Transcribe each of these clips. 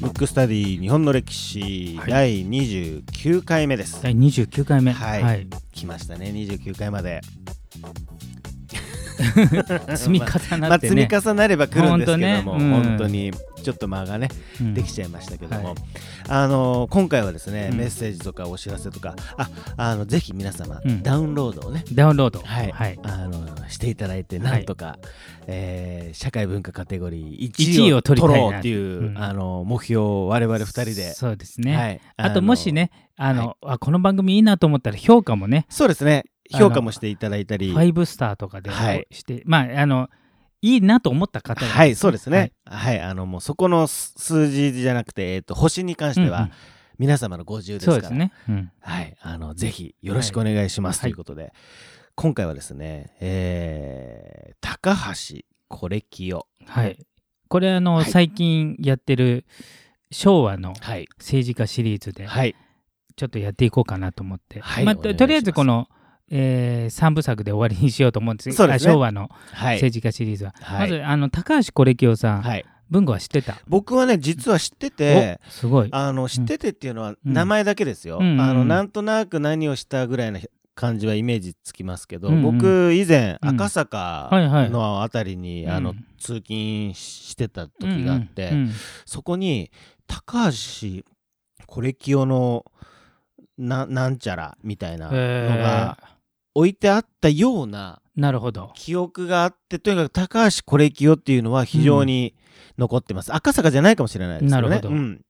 ムックスタディ日本の歴史、はい。第29回目です。第29回目。はい。来ましたね、29回まで。積み重まあ、なってね、積み重なれば来るんですけども、ほんとね。うん。本当にちょっと間がね、うん。できちゃいましたけども、はい。あの今回はですね、うん。メッセージとかお知らせとか、ああのぜひ皆様、うん。ダウンロードをね、ダウンロード、はい。はい、あのしていただいて、なんとか、えー社会文化カテゴリー一1位を取ろうっていう、うん。あの目標を我々2人で。そうですね、はい、あとのもしねあの、あこの番組いいなと思ったら評価もねそうですね。評価もしていただいたり5スターとかではい。して、まああのいいなと思った方が。はいそうですね。はい、あのもうそこの数数字じゃなくて、えー、と星に関しては、うんうん。皆様の50ですから。そうですね、うん。はいあのぜひよろしくお願いします、はい。ということで、今回はですね、えー高橋コレキオ。はい、これあの、はい。最近やってる昭和のはい。政治家シリーズではい。ちょっとやっていこうかなと思って、はいまあ、とりあえずこの、え3部作で終わりにしようと思うんです。そうですね。あ昭和のはい。政治家シリーズは、はい。まずあの高橋コレキオさん、はい。文吾は知ってた？僕はね実は知ってておすごい。あの知っててっていうのはうん。名前だけですよ、うんあのうん。なんとなく何をしたぐらいの感じはイメージつきますけど、うんうん。僕以前うん。赤坂のあたりに、うん。あの通勤してた時があって、そこに高橋コレキオのななんちゃらみたいなのが置いてあったようなえーなるほど。記憶があってとにかく高橋コレキオっていうのは非常に残ってます、赤坂じゃないかもしれないですね。なるほど。うん。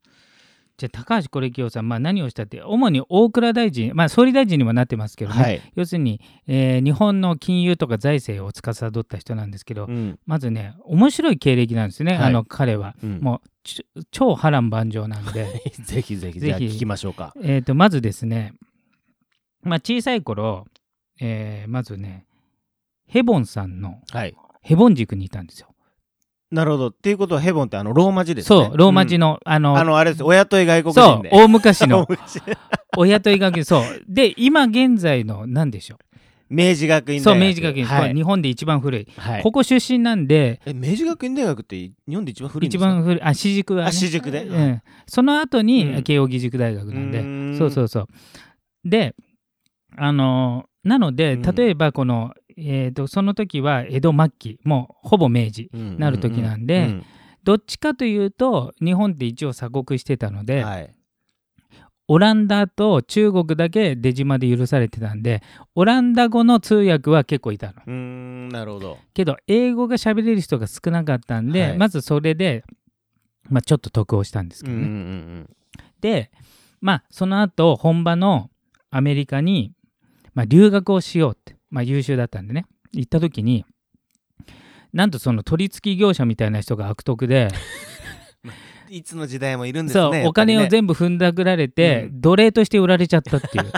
じゃあ高橋コレキオさん、まあ、何をしたって主に大蔵大臣、まあ、総理大臣にもなってますけどね、はい、要するに、えー日本の金融とか財政を司った人なんですけど、うん。まずね面白い経歴なんですね、はい。あの彼は。うん。もう超波乱万丈なんで。ぜひぜひぜひ。聞きましょうか。えーとまずですね、まあ、小さい頃、えーまずねヘボンさんのはい。ヘボン塾にいたんですよ。なるほど。っていうことはヘボンってあのローマ字ですね。そうローマ字の、の、あのあのあれです。親と外国そう人で。大昔の。昔親と医学そう。で今現在の何でしょ明治学院うそう大学。明治学院、はい。日本で一番古い、はい。ここ出身なんでえ明治学院大学って日本で一番古いんで一すか？番古い。あ私塾は、ね、あ私塾で？うん、その後に、うん。慶應義塾大学なんで。うーん。そうそうそう。であのーなのでうん。例えばこの、えー、とその時は江戸末期もうほぼ明治うんなる時なんでうん。どっちかというと日本って一応鎖国してたので、はい。オランダと中国だけ出島で許されてたんでオランダ語の通訳は結構いたの。うーんなるほど。けど英語が喋れる人が少なかったんで、はい。まずそれで、まあ、ちょっと得をしたんですけどね、うんうんうん。でまあその後本場のアメリカに、まあ、留学をしようって、まあ、優秀だったんでね。行った時になんとその取り付き業者みたいな人が悪徳で、うん。いつの時代もいるんですそう、ね。お金を部全部踏んだくられて、うん。奴隷として売られちゃったっていう。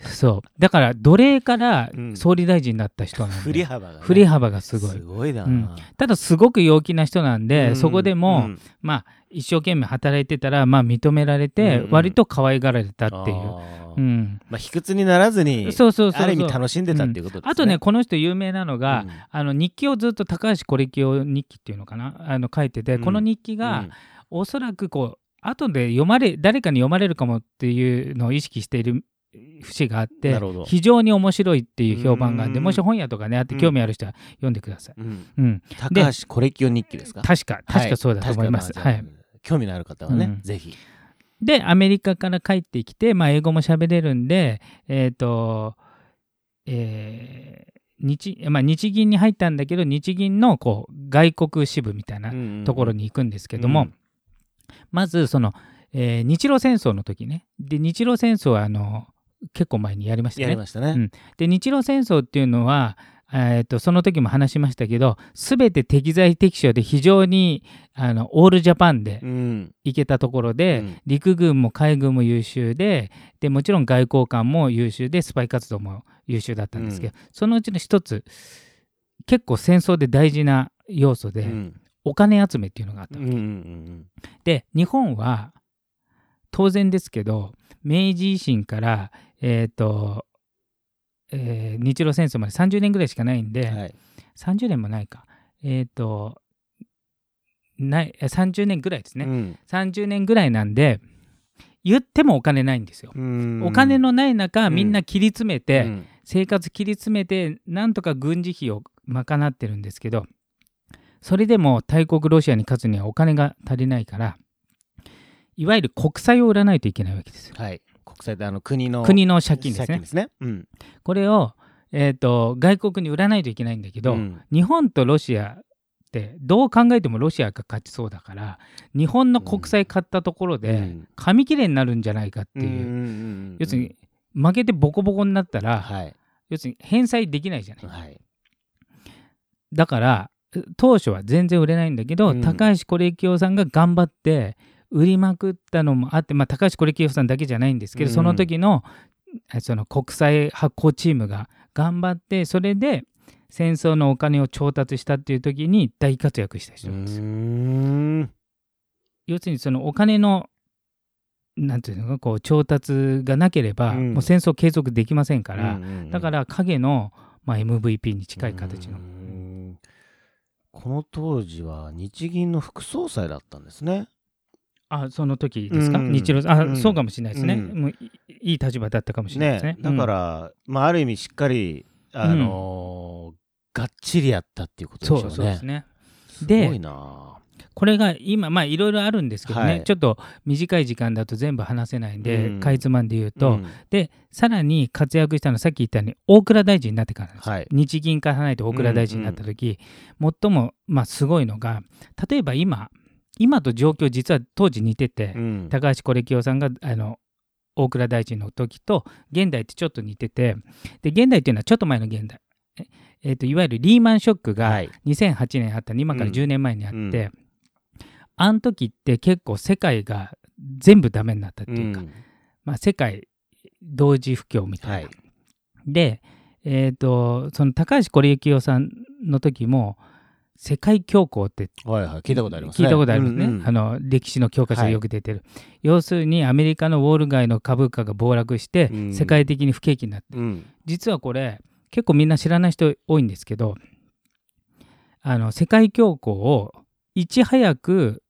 そう。だから奴隷からうん。総理大臣になった人なんで、振り幅がね。振り幅がすごい。すごいな。うん。ただすごく陽気な人なんで、うん。そこでも、うん。まあ一生懸命働いてたらまあ認められて、うん。割と可愛がられたっていう、うん、まあ卑屈にならずにそうそうそうある意味楽しんでたっていうことですね。あとねこの人有名なのが、うん。あの日記をずっと高橋コレキオ日記っていうのかな？あの書いてて、うん。この日記が、うん。おそらくこう後で読まれ誰かに読まれるかもっていうのを意識している節があって非常に面白いっていう評判があってうん。もし本屋とかねあって興味ある人は読んでください。うん。うん、高橋コレキオ日記ですか？確か確かそうだと思います。はい、まあじゃあ興味のある方はね、うん。ぜひ。でアメリカから帰ってきて、まあ、英語も喋れるんでえっ、とえー日まあ、日銀に入ったんだけど日銀のこう外国支部みたいなところに行くんですけども、うんまずその、えー日露戦争の時ね。で日露戦争はあの結構前にやりましたね。やりましたね。うん。で日露戦争っていうのは、えー、とその時も話しましたけど全て適材適所で非常にあのオールジャパンでうん。行けたところで、うん。陸軍も海軍も優秀ででもちろん外交官も優秀でスパイ活動も優秀だったんですけど、そのうちの一つ結構戦争で大事な要素で、うん。お金集めっていうのがあったのうんうんうん。で日本は当然ですけど明治維新から、えーとえー日露戦争まで30年ぐらいしかないんで、うんはい30年もないか、えっ、とない30年ぐらいですね、うん。30年ぐらいなんで言ってもお金ないんですよ。うん。お金のない中、うん。みんな切り詰めて、うん。生活切り詰めてなんとか軍事費を賄ってるんですけどそれでも大国ロシアに勝つにはお金が足りないからいわゆる国債を売らないといけないわけですよ。はい国債であの国の国の借金ですね。ね。うん。これを、えー、と外国に売らないといけないんだけど、うん。日本とロシアってどう考えてもロシアが勝ちそうだから日本の国債買ったところでうん。紙切れになるんじゃないかっていう、うん要するに負けてボコボコになったら、はい。要するに返済できないじゃない。はい。だから当初は全然売れないんだけど、うん。高橋是清さんが頑張って売りまくったのもあって、まあ、高橋是清さんだけじゃないんですけど、うんその時のえその国際発行チームが頑張ってそれで戦争のお金を調達したっていう時に大活躍した人うなんですよ。ん要するにそのお金のなんていうのかこう調達がなければ、うんもう戦争継続できませんから、うんうんうんだから影の、まあ、MVP に近い形のう。んこの当時は日銀の副総裁だったんですね。あその時ですか、うん。日露あ、うん。そうかもしれないですね、うん。もういいい立場だったかもしれないですね。ね。だから、まあある意味しっかりあのーがっちりやったっていうことでしょうね。そうですね。すごでいな。これが今まあいろいろあるんですけどね、はい。ちょっと短い時間だと全部話せないんで、うん。かいつまんで言うと、うん。でさらに活躍したのはさっき言ったように大蔵大臣になってからですよ、はい。日銀から離れて大蔵大臣になった時、最もまあすごいのが例えば今今と状況実は当時似てて、うん。高橋是清さんがあの大蔵大臣の時と現代ってちょっと似ててで現代っていうのはちょっと前の現代。ええーといわゆるリーマンショックがはい。2008年あった今からうん。10年前にあって、うん。あの時って結構世界が全部ダメになったっていうか、うん。まあ、世界同時不況みたいな。はい。で、えー、とその高橋是清さんの時も世界恐慌ってはいはい。聞いたことありますね。聞いたことありますね、うんうん。あの歴史の教科書でよく出てる、要するにアメリカのウォール街の株価が暴落して、うん。世界的に不景気になって。うん。実はこれ結構みんな知らない人多いんですけどあの世界恐慌をいち早く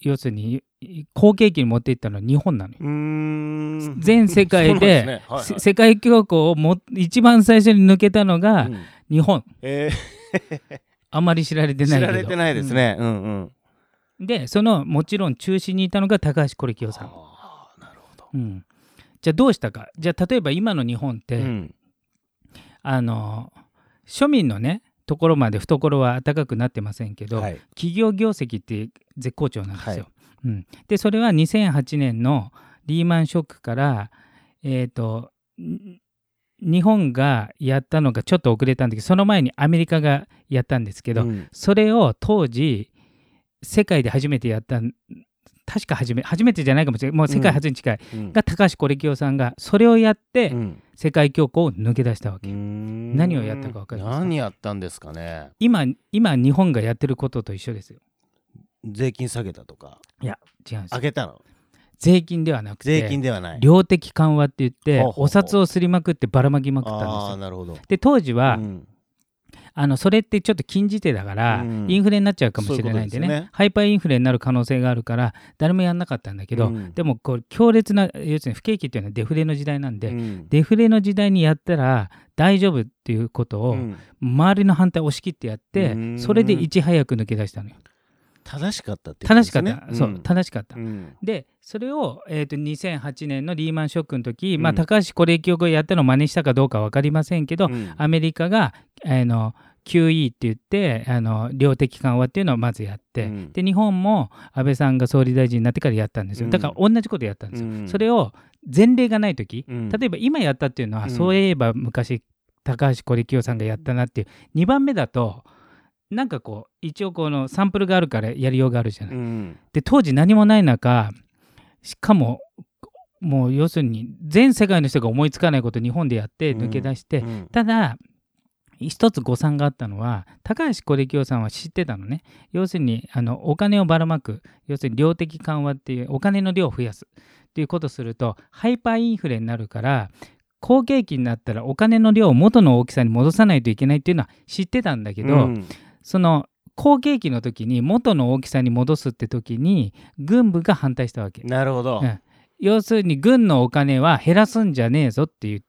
要するに好景気に持っていったのは日本なのよ。全世界ですね。はいはい。せ世界恐慌をも一番最初に抜けたのがうん。日本、えあまり知られてーない知られてないですね。うん。うん。うん。でそのもちろん中心にいたのが高橋是清さん、あーなるほど。うん、じゃあどうしたか。じゃあ例えば今の日本って、うん。あの庶民のねところまで懐は暖かくなってませんけど、はい。企業業績って絶好調なんですよ。うん、でそれは2008年のリーマンショックから、えー、とん日本がやったのがちょっと遅れたんだけどその前にアメリカがやったんですけど、うん。それを当時世界で初めてやったん確か初め初めてじゃないかもしれない。もう世界初に近い、うん。が高橋是清さんがそれをやってうん。世界恐慌を抜け出したわけ。何何をやったか分かりますか？何やったんですかね？今今日本がやってることと一緒ですよ。税金下げたとか。いや違うんですよ。上げたの？税金ではなくて税金ではない。量的緩和って言ってお札をすりまくってばらまきまくったんですよ。ああなるほど。で当時は、うん。あのそれってちょっと禁じ手だから、うん。インフレになっちゃうかもしれないんでねね。ハイパーインフレになる可能性があるから誰もやんなかったんだけど、うん。でもこう強烈な要するに不景気っていうのはデフレの時代なんで、うん。デフレの時代にやったら大丈夫っていうことを、うん。周りの反対を押し切ってやって、うん。それでいち早く抜け出したのよ。正しかったってこと正しかった、そう正しかった。うん。でそれを、えー、と2008年のリーマンショックの時、うん。まあ、高橋是清がやったのを真似したかどうか分かりませんけど、うん。アメリカが、あの QE って言ってあの量的緩和っていうのをまずやって、うん。で日本も安倍さんが総理大臣になってからやったんですよ。うん。だから同じことやったんですよ、うん。それを前例がない時、うん。例えば今やったっていうのは、うん。そういえば昔高橋是清さんがやったなっていう2番目だとなんかこう一応このサンプルがあるからやりようがあるじゃない。うん。で当時何もない中しかももう要するに全世界の人が思いつかないことを日本でやって抜け出して、うん。ただ一つ誤算があったのは高橋是清さんは知ってたのね。要するにあのお金をばらまく要するに量的緩和っていうお金の量を増やす。っていうことをするとハイパーインフレになるから好景気になったらお金の量を元の大きさに戻さないといけないっていうのは知ってたんだけど、うんその好景気の時に元の大きさに戻すって時に軍部が反対したわけ。なるほど、うん。要するに軍のお金は減らすんじゃねえぞっていう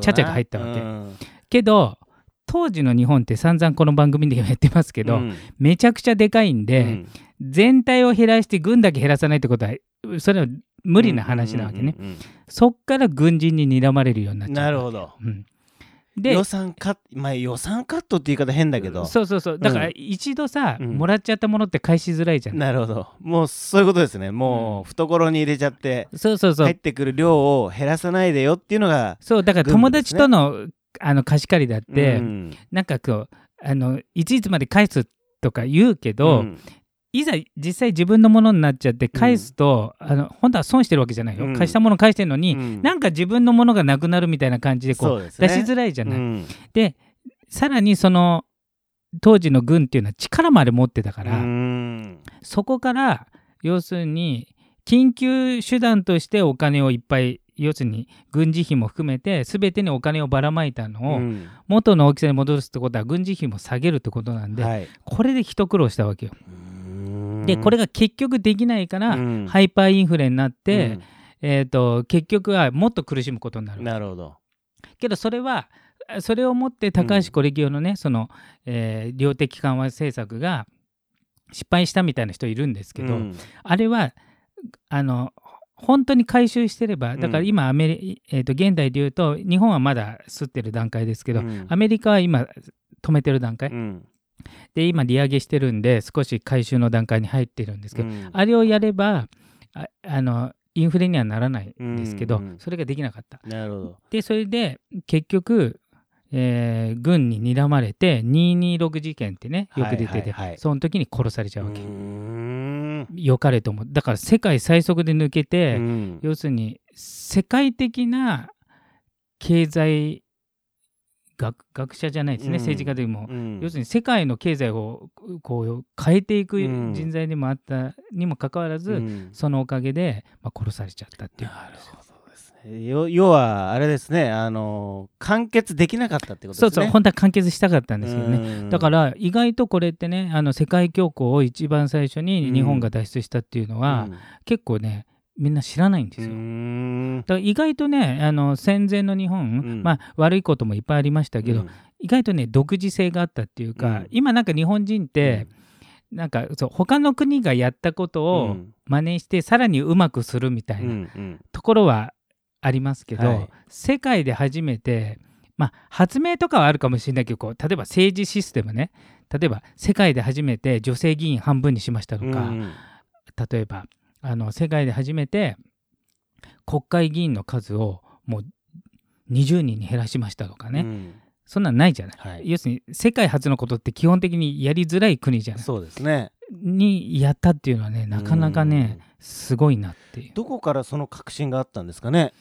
ちゃちゃが入ったわけ。うん。けど当時の日本って散々この番組でやってますけど、うん。めちゃくちゃでかいんで、うん。全体を減らして軍だけ減らさないってことはそれは無理な話なわけね、そっから軍人に睨まれるようになっうんちゃうなるほど。うん、で予算カットまあ予算カットって言い方変だけど。そうそうそう。だからうん。一度さ、うん。もらっちゃったものって返しづらいじゃん、なるほど。もうそういうことですね。もう懐に入れちゃってそうそうそう。入ってくる量を減らさないでよっていうのがそうだから友達との,、あの貸し借りだって、うんなんかこうあのいついつまで返すとか言うけど、うんいざ実際自分のものになっちゃって返すと、あの本当は損してるわけじゃないよ、うん。貸したもの返してるのに、うん。なんか自分のものがなくなるみたいな感じでこそうね。出しづらいじゃない。うん。でさらにその当時の軍っていうのは力まで持ってたから、うん。そこから要するに緊急手段としてお金をいっぱい要するに軍事費も含めて全てにお金をばらまいたのをうん。元の大きさに戻すってことは軍事費も下げるってことなんで、はい。これで一苦労したわけよ。でこれが結局できないから、うん。ハイパーインフレになって、うん。えー、と結局はもっと苦しむことになる。なるほど。けどそれはそれをもって高橋是清のね、その、えー量的緩和政策が失敗したみたいな人いるんですけど、うん。あれはあの本当に回収してればだから今アメリ、えー、と現代で言うと日本はまだ吸ってる段階ですけど、うん。アメリカは今止めてる段階、うんで今利上げしてるんで少し回収の段階に入ってるんですけど、うん。あれをやればああのインフレにはならないんですけど、うん。うんそれができなかった。なるほど。でそれで結局、えー軍に睨まれて226事件ってねよく出てて、はい。はいはいその時に殺されちゃうわけ。うーん。良かれともだから世界最速で抜けて、うん。要するに世界的な経済学学者じゃないですね、うん。政治家でも、うん。要するに世界の経済をこう変えていくうん。人材でもあったにもかかわらず、うん。そのおかげで、まあ、殺されちゃったっていうなるほどですね。よ要はあれですねあの完結できなかったってことですね。そうそう本当は完結したかったんですけどね、ねだから意外とこれってねあの世界恐慌を一番最初に日本が脱出したっていうのは、結構ねみんな知らないんですよ。だから意外とねあの戦前の日本、うん。まあ悪いこともいっぱいありましたけど、うん。意外とね独自性があったっていうか、うん。今なんか日本人って、なんかそう他の国がやったことうをん。真似してさらにうまくするみたいうんうなん。ところはありますけど、はい。世界で初めてまあ発明とかはあるかもしれないけどこう例えば政治システムね。例えば世界で初めて女性議員半分にしましたとか、うん。例えばあの世界で初めて国会議員の数をもう20人に減らしましたとかね、うん。そんなんないじゃない。はい。要するに世界初のことって基本的にやりづらい国じゃない。そうですね。にやったっていうのはねなかなかねすごいなっていう。どこからその確信があったんですかね？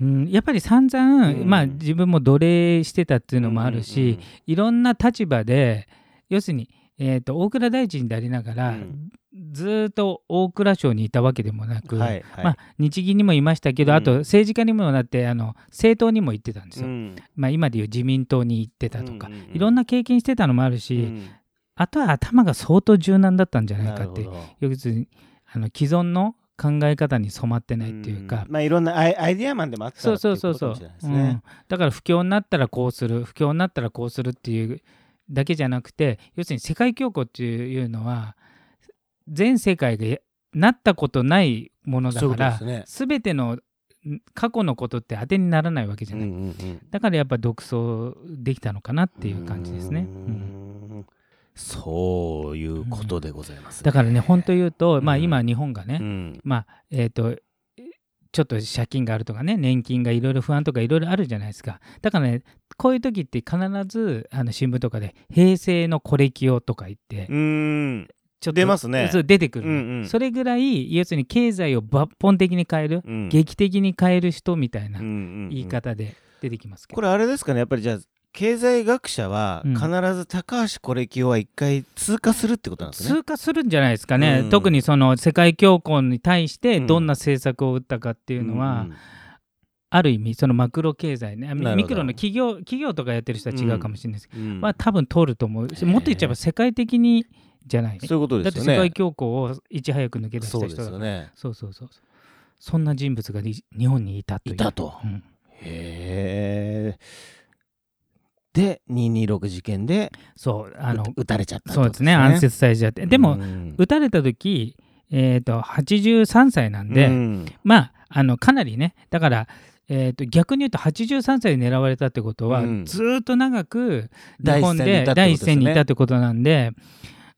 うん、やっぱり散々、うん。まあ自分も奴隷してたっていうのもあるし、うん。いろんな立場で要するに、えー、と大蔵大臣でありながら、うん。ずーっと大蔵省にいたわけでもなく、はいはい。まあ、日銀にもいましたけど、うん。あと政治家にもなってあの政党にも行ってたんですよ。うん。まあ、今でいう自民党に行ってたとか、うんうんうん。いろんな経験してたのもあるし、うん。あとは頭が相当柔軟だったんじゃないかってあの既存の考え方に染まってないっていうか、ん。まあいろんなアイアイディアマンでもあったそうそそうそういう。ね。だから不況になったらこうする不況になったらこうするっていうだけじゃなくて要するに世界恐慌っていうのは全世界がやなったことないものだからね。全てのん過去のことって当てにならないわけじゃない、うんうんうんだからやっぱ独走できたのかなっていう感じですね。ううんんそういうことでございますね。だからね本当言うと、まあ、うん今日本がね、うんまあえっ、とちょっと借金があるとかね年金がいろいろ不安とかいろいろあるじゃないですか。だからねこういう時って必ずあの新聞とかで「平成のコレキオ」とか言ってうーん。ちょっと出ますね。そう出てくるの、うんうん。それぐらい要するに経済を抜本的に変える、うん。劇的に変える人みたいな言い方で出てきますけど、これあれですかねやっぱりじゃあ経済学者はうん。必ず高橋コレキオは一回通過するってことなんですね。通過するんじゃないですかね、うん。特にその世界恐慌に対してうん。どんな政策を打ったかっていうのは、んん。ある意味そのマクロ経済ね。ミクロの企業企業とかやってる人は違うかもしれないですけど、うん。まあ多分通ると思う。しもっと言っちゃえば世界的にじゃない。そういうことだってですよね。世界恐慌をいち早く抜け出したそうで人だから。すよね。そうそうそうそんな人物がり日本にいたといたと。うん。へえで226事件でそうあのう撃たれちゃったってそうですね暗殺されちゃって。でも、うん撃たれた時えー、と83歳なんで、うん。まああのかなりねだから、えー、と逆に言うと83歳で狙われたってことは、うん。ずーっと長く日第一本線にいたってことで第一線にいたってことなんで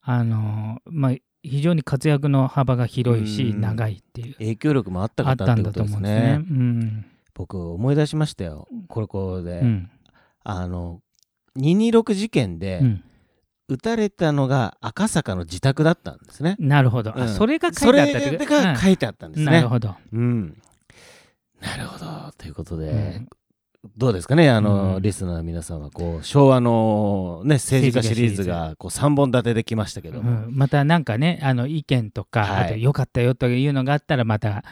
あのまあ非常に活躍の幅が広いし、うん。長いっていう。影響力もあったあったんだ方ってことですと思うんですね。ね。うん。僕思い出しましたよ。これこれで、うん。あの226事件でうん。撃たれたのが赤坂の自宅だったんですね、なるほど、あうん。それが書それいてあったってことが書いてあったんですね。うん。なるほど、うん。なるほど。ということで、うんどうですかねあの、うん。リスナーの皆さんはこう昭和の、ね、政治家シリーズがこう3本立てできましたけどうも、ん。またなんかねあの意見とか、はい。あと良かったよというのがあったらまた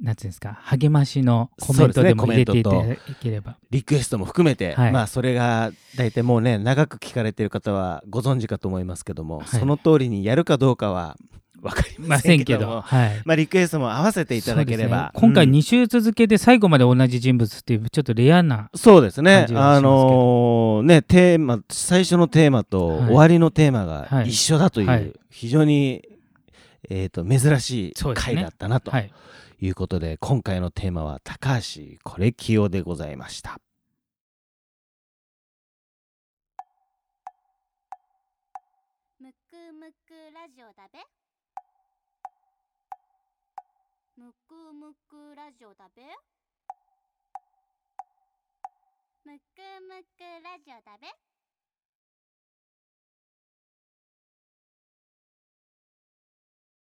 なんていうんですか励ましのコメントでも入れていただければ、リクエストも含めて、はい。まあそれが大体もうね長く聞かれている方はご存知かと思いますけども、はい。その通りにやるかどうかは分かりまませんけど、はい、まあ、リクエストも合わせていただければ、ね。今回うん2週続けて最後まで同じ人物っていうちょっとレアな、そうですね。あのーねテーマ最初のテーマとはい終わりのテーマがはい。一緒だという、はい。非常に、えー、と珍しい回だったなとはい、いうことで今回のテーマは高橋コレキオでございました。むくむくラジオだべくむくラジオだべ？むくむくラジオだべ？